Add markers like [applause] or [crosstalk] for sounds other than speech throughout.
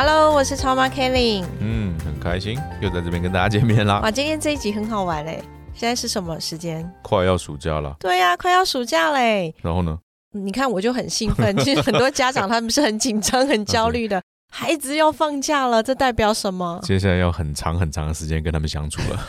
Hello，我是超妈 Kelly。嗯，很开心又在这边跟大家见面啦。哇，今天这一集很好玩嘞！现在是什么时间？快要暑假了。对呀，快要暑假嘞。然后呢？你看我就很兴奋。[laughs] 其实很多家长他们是很紧张、很焦虑的。[laughs] 孩子要放假了，这代表什么？接下来要很长很长的时间跟他们相处了。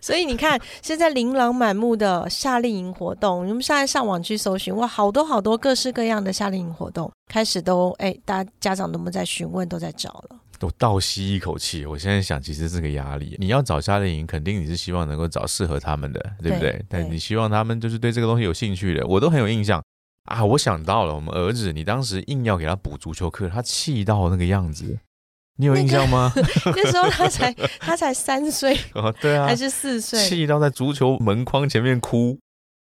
所以你看，现在琳琅满目的夏令营活动，你们现在上网去搜寻，哇，好多好多各式各样的夏令营活动，开始都哎，大家家长都不在询问，都在找了。我倒吸一口气，我现在想，其实这个压力。你要找夏令营，肯定你是希望能够找适合他们的，对不对？但你希望他们就是对这个东西有兴趣的，我都很有印象啊。我想到了，我们儿子，你当时硬要给他补足球课，他气到那个样子。你有印象吗？[laughs] 那时候他才他才三岁 [laughs] 哦，对啊，还是四岁，气到在足球门框前面哭，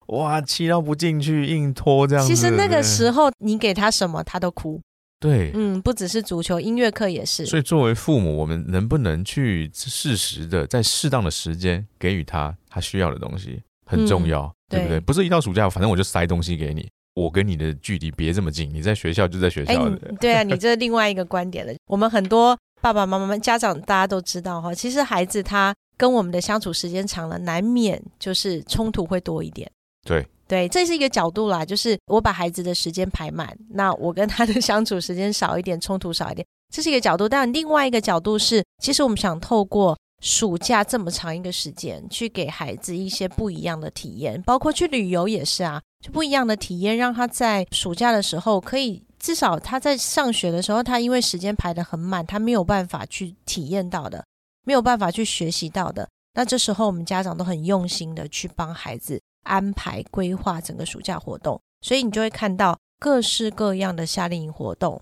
哇，气到不进去，硬拖这样。其实那个时候你给他什么他都哭，对，嗯，不只是足球，音乐课也是。所以作为父母，我们能不能去适时的在适当的时间给予他他需要的东西，很重要，对不对？不是一到暑假，反正我就塞东西给你。我跟你的距离别这么近，你在学校就在学校。对啊，你这另外一个观点了。我们很多爸爸妈妈们、家长，大家都知道哈，其实孩子他跟我们的相处时间长了，难免就是冲突会多一点。对对，这是一个角度啦，就是我把孩子的时间排满，那我跟他的 [laughs] 相处时间少一点，冲突少一点，这是一个角度。但另外一个角度是，其实我们想透过暑假这么长一个时间，去给孩子一些不一样的体验，包括去旅游也是啊。就不一样的体验，让他在暑假的时候可以至少他在上学的时候，他因为时间排得很满，他没有办法去体验到的，没有办法去学习到的。那这时候我们家长都很用心的去帮孩子安排规划整个暑假活动，所以你就会看到各式各样的夏令营活动，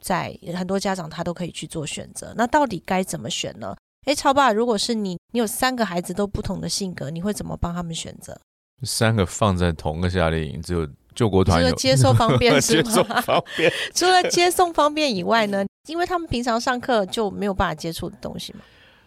在很多家长他都可以去做选择。那到底该怎么选呢？诶，超爸，如果是你，你有三个孩子都不同的性格，你会怎么帮他们选择？三个放在同个夏令营，只有救国团有接受方便 [laughs] 是吗？接送方便。[laughs] 除了接送方便以外呢，因为他们平常上课就没有办法接触的东西嘛。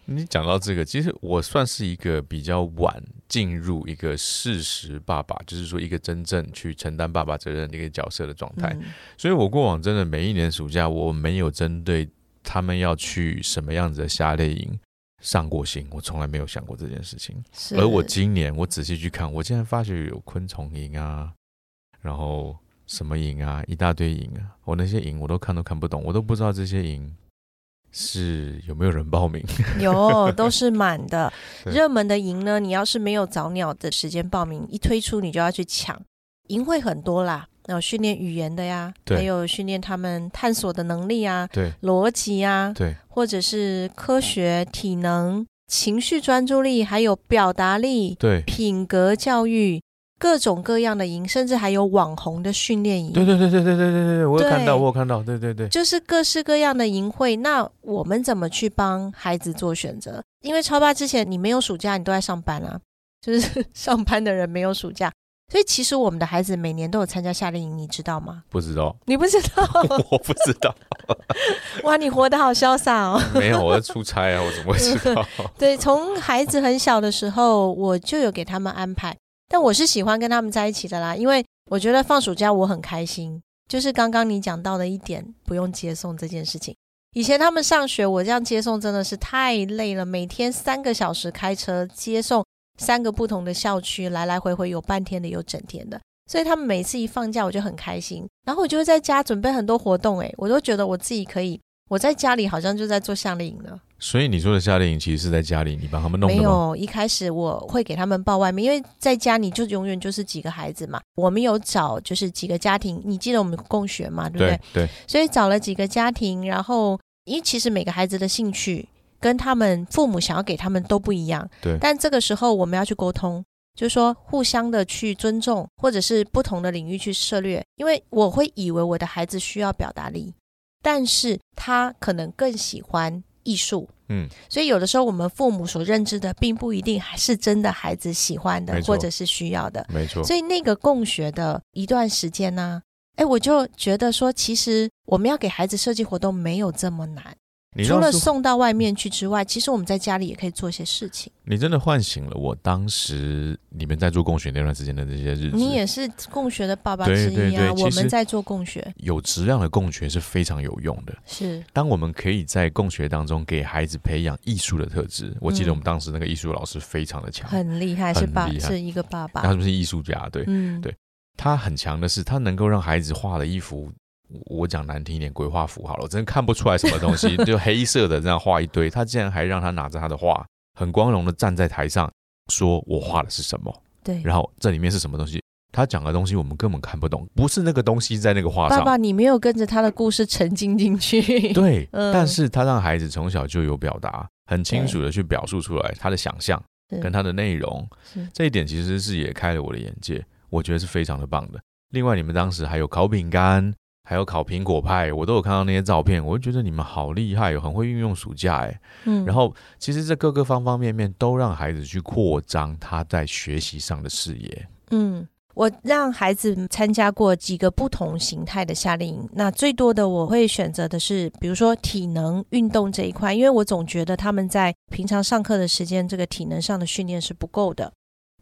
你讲到这个，其实我算是一个比较晚进入一个事实爸爸，就是说一个真正去承担爸爸责任的一个角色的状态。所以我过往真的每一年暑假，我没有针对他们要去什么样子的夏令营。上过心，我从来没有想过这件事情。而我今年我仔细去看，我竟然发觉有昆虫营啊，然后什么营啊，一大堆营啊。我那些营我都看都看不懂，我都不知道这些营是有没有人报名。[laughs] 有，都是满的。热门的营呢，你要是没有早鸟的时间报名，一推出你就要去抢。营会很多啦。有训练语言的呀，还有训练他们探索的能力啊，对，逻辑啊，对，或者是科学、体能、情绪专注力，还有表达力，对，品格教育，各种各样的营，甚至还有网红的训练营。对对对对对对对对，我有看到，我有看到，对对对，就是各式各样的营会。那我们怎么去帮孩子做选择？因为超爸之前你没有暑假，你都在上班啊，就是 [laughs] 上班的人没有暑假。所以其实我们的孩子每年都有参加夏令营，你知道吗？不知道，你不知道，[laughs] 我不知道。[laughs] 哇，你活得好潇洒哦！[laughs] 没有，我在出差啊，我怎么会知道？对，从孩子很小的时候，我就有给他们安排。但我是喜欢跟他们在一起的啦，因为我觉得放暑假我很开心。就是刚刚你讲到的一点，不用接送这件事情。以前他们上学，我这样接送真的是太累了，每天三个小时开车接送。三个不同的校区，来来回回有半天的，有整天的，所以他们每次一放假，我就很开心。然后我就会在家准备很多活动，哎，我都觉得我自己可以，我在家里好像就在做夏令营了。所以你说的夏令营其实是在家里，你帮他们弄的没有，一开始我会给他们报外面，因为在家里就永远就是几个孩子嘛。我们有找就是几个家庭，你记得我们共学嘛，对不对？对。所以找了几个家庭，然后因为其实每个孩子的兴趣。跟他们父母想要给他们都不一样，对。但这个时候我们要去沟通，就是说互相的去尊重，或者是不同的领域去涉略。因为我会以为我的孩子需要表达力，但是他可能更喜欢艺术。嗯，所以有的时候我们父母所认知的，并不一定还是真的孩子喜欢的或者是需要的。没错。所以那个共学的一段时间呢、哎，我就觉得说，其实我们要给孩子设计活动没有这么难，除了送到外面去之外，其实我们在家里也可以做一些事情。你真的唤醒了我当时你们在做共学那段时间的那些日子。你也是共学的爸爸对之一啊，我们在做共学，有质量的共学是非常有用的。是当我们可以在共学当中给孩子培养艺术的特质，我记得我们当时那个艺术老师非常的强，嗯很厉害，是爸是一个爸爸他，是不是艺术家？对，嗯，对他很强的是，他能够让孩子画的衣服，我我讲难听一点，鬼画符好了，我真的看不出来什么东西，就黑色的这样画一堆。他竟然还让他拿着他的画，很光荣的站在台上，说我画的是什么，对。然后这里面是什么东西。他讲的东西我们根本看不懂，不是那个东西在那个画上。爸爸，你没有跟着他的故事沉浸进去，[laughs] 对，[laughs] 嗯但是他让孩子从小就有表达，很清楚的去表述出来他的想象跟他的内容，这一点其实是也开了我的眼界，我觉得是非常的棒的。另外，你们当时还有烤饼干，还有烤苹果派，我都有看到那些照片，我就觉得你们好厉害哦，很会运用暑假哎。嗯然后，其实这各个方方面面都让孩子去扩张他在学习上的视野。嗯，我让孩子参加过几个不同形态的夏令营，那最多的我会选择的是，比如说体能运动这一块，因为我总觉得他们在平常上课的时间，这个体能上的训练是不够的，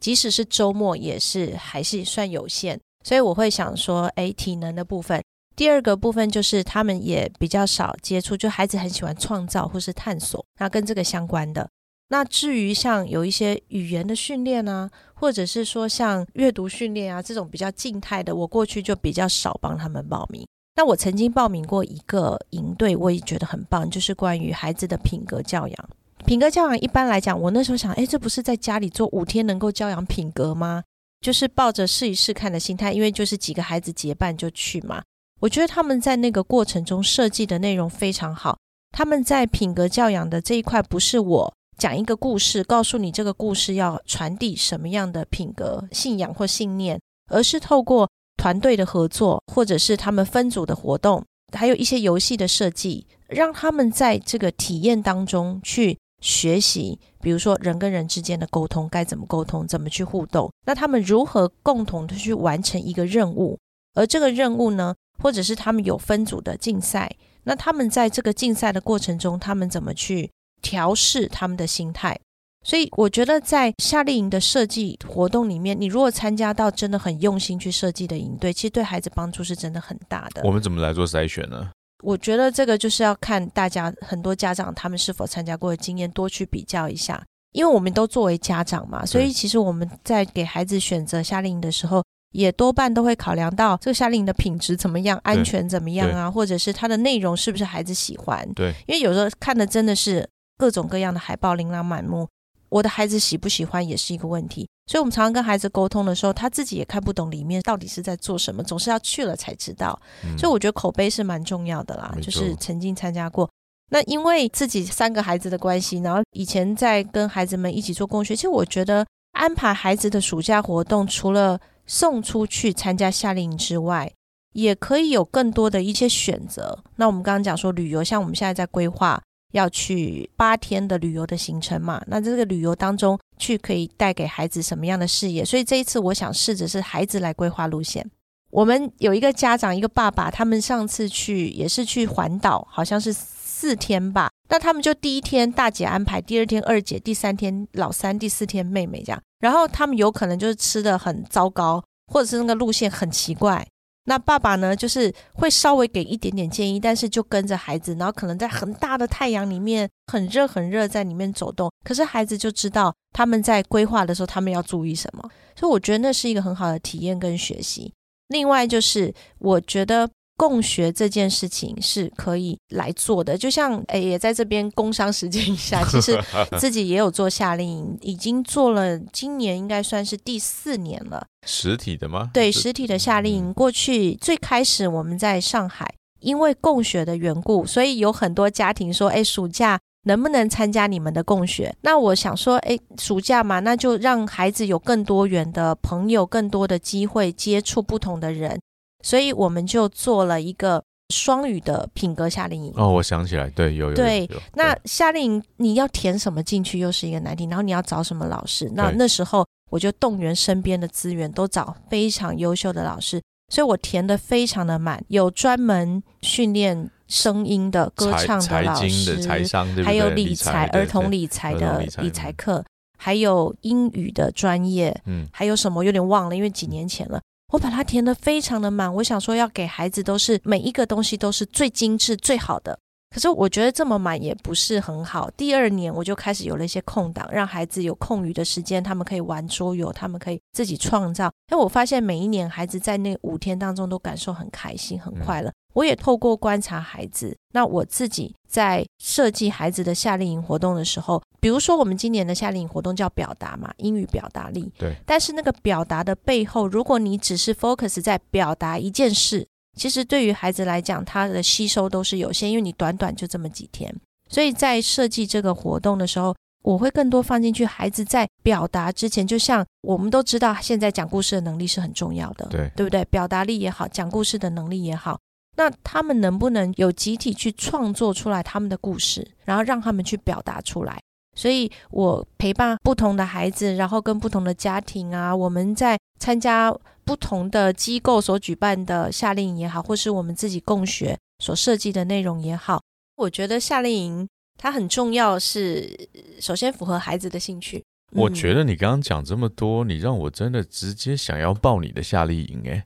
即使是周末也是还是算有限，所以我会想说，哎，体能的部分。第二个部分就是他们也比较少接触，就孩子很喜欢创造或是探索，那跟这个相关的。那至于像有一些语言的训练啊，或者是说像阅读训练啊这种比较静态的，我过去就比较少帮他们报名。那我曾经报名过一个营队，我也觉得很棒，就是关于孩子的品格教养。品格教养一般来讲，我那时候想，哎，这不是在家里做五天能够教养品格吗？就是抱着试一试看的心态，因为就是几个孩子结伴就去嘛。我觉得他们在那个过程中设计的内容非常好。他们在品格教养的这一块，不是我讲一个故事，告诉你这个故事要传递什么样的品格、信仰或信念，而是透过团队的合作，或者是他们分组的活动，还有一些游戏的设计，让他们在这个体验当中去学习，比如说人跟人之间的沟通该怎么沟通，怎么去互动，那他们如何共同的去完成一个任务，而这个任务呢，或者是他们有分组的竞赛，那他们在这个竞赛的过程中，他们怎么去调试他们的心态？所以我觉得在夏令营的设计活动里面，你如果参加到真的很用心去设计的营队，其实对孩子帮助是真的很大的。我们怎么来做筛选呢？我觉得这个就是要看大家很多家长他们是否参加过的经验，多去比较一下。因为我们都作为家长嘛，所以其实我们在给孩子选择夏令营的时候，也多半都会考量到这个夏令营的品质怎么样，安全怎么样啊，或者是它的内容是不是孩子喜欢。对，因为有时候看的真的是各种各样的海报琳琅满目，我的孩子喜不喜欢也是一个问题。所以，我们常常跟孩子沟通的时候，他自己也看不懂里面到底是在做什么，总是要去了才知道。嗯所以，我觉得口碑是蛮重要的啦，就是曾经参加过。那因为自己三个孩子的关系，然后以前在跟孩子们一起做共学，其实我觉得安排孩子的暑假活动，除了送出去参加夏令营之外，也可以有更多的一些选择。那我们刚刚讲说旅游，像我们现在在规划要去八天的旅游的行程嘛，那这个旅游当中去可以带给孩子什么样的视野？所以这一次我想试着是孩子来规划路线。我们有一个家长，一个爸爸，他们上次去也是去环岛，好像是四天吧。那他们就第一天大姐安排，第二天二姐，第三天老三，第四天妹妹这样。然后他们有可能就是吃的很糟糕，或者是那个路线很奇怪。那爸爸呢，就是会稍微给一点点建议，但是就跟着孩子，然后可能在很大的太阳里面，很热很热，在里面走动。可是孩子就知道他们在规划的时候，他们要注意什么。所以我觉得那是一个很好的体验跟学习。另外就是，我觉得共学这件事情是可以来做的，就像诶，也在这边工商实践一下。[laughs] 其实自己也有做夏令营，已经做了，今年应该算是第四年了。实体的吗？对，实体的夏令营，过去最开始我们在上海，因为共学的缘故，所以有很多家庭说，哎，暑假。能不能参加你们的共学？那我想说，诶，暑假嘛，那就让孩子有更多元的朋友，更多的机会接触不同的人。所以我们就做了一个双语的品格夏令营。哦，我想起来，对，有有对那夏令营你要填什么进去又是一个难题，然后你要找什么老师？那那时候我就动员身边的资源，都找非常优秀的老师，所以我填的非常的满，有专门训练声音的、歌唱的老师，商，对对？还有理理财、儿童理财的理财课，还有英语的专业，嗯，还有什么有点忘了，因为几年前了。我把它填的非常的满，我想说要给孩子都是每一个东西都是最精致、最好的。可是我觉得这么满也不是很好。第二年我就开始有了一些空档，让孩子有空余的时间，他们可以玩桌游，他们可以自己创造。但我发现每一年孩子在那五天当中都感受很开心、很快乐。我也透过观察孩子，那我自己在设计孩子的夏令营活动的时候，比如说我们今年的夏令营活动叫表达嘛，英语表达力。对。但是那个表达的背后，如果你只是 focus 在表达一件事，其实对于孩子来讲，他的吸收都是有限，因为你短短就这么几天。所以在设计这个活动的时候，我会更多放进去。孩子在表达之前，就像我们都知道，现在讲故事的能力是很重要的，对对不对？表达力也好，讲故事的能力也好，那他们能不能有集体去创作出来他们的故事，然后让他们去表达出来？所以我陪伴不同的孩子，然后跟不同的家庭啊，我们在参加不同的机构所举办的夏令营也好，或是我们自己共学所设计的内容也好，我觉得夏令营它很重要是，首先符合孩子的兴趣。我嗯觉得你刚刚讲这么多，你让我真的直接想要报你的夏令营哎。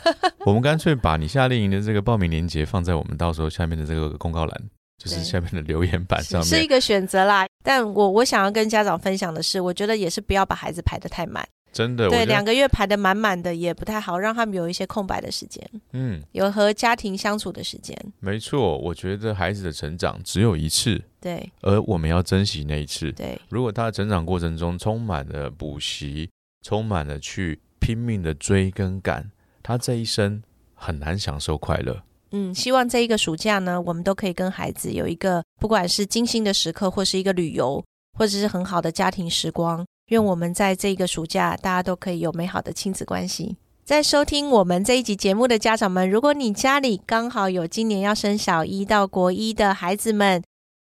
[laughs] 我们干脆把你夏令营的这个报名链接放在我们到时候下面的这个公告栏，就是下面的留言板上面。是一个选择啦。但我我想要跟家长分享的是，我觉得也是不要把孩子排得太满。真的，对，两个月排的满满的也不太好，让他们有一些空白的时间，嗯，有和家庭相处的时间。没错，我觉得孩子的成长只有一次，对而我们要珍惜那一次。对如果他的成长过程中充满了补习，充满了去拼命的追跟赶，他这一生很难享受快乐。嗯，希望这一个暑假呢，我们都可以跟孩子有一个不管是精心的时刻，或是一个旅游，或者是很好的家庭时光。愿我们在这个暑假，大家都可以有美好的亲子关系。在收听我们这一集节目的家长们，如果你家里刚好有今年要升小一到国一的孩子们，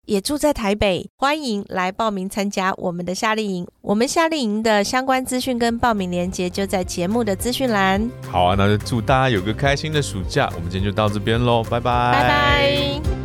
也住在台北，欢迎来报名参加我们的夏令营。我们夏令营的相关资讯跟报名链接就在节目的资讯栏。好啊，那就祝大家有个开心的暑假。我们今天就到这边喽，拜拜，拜拜。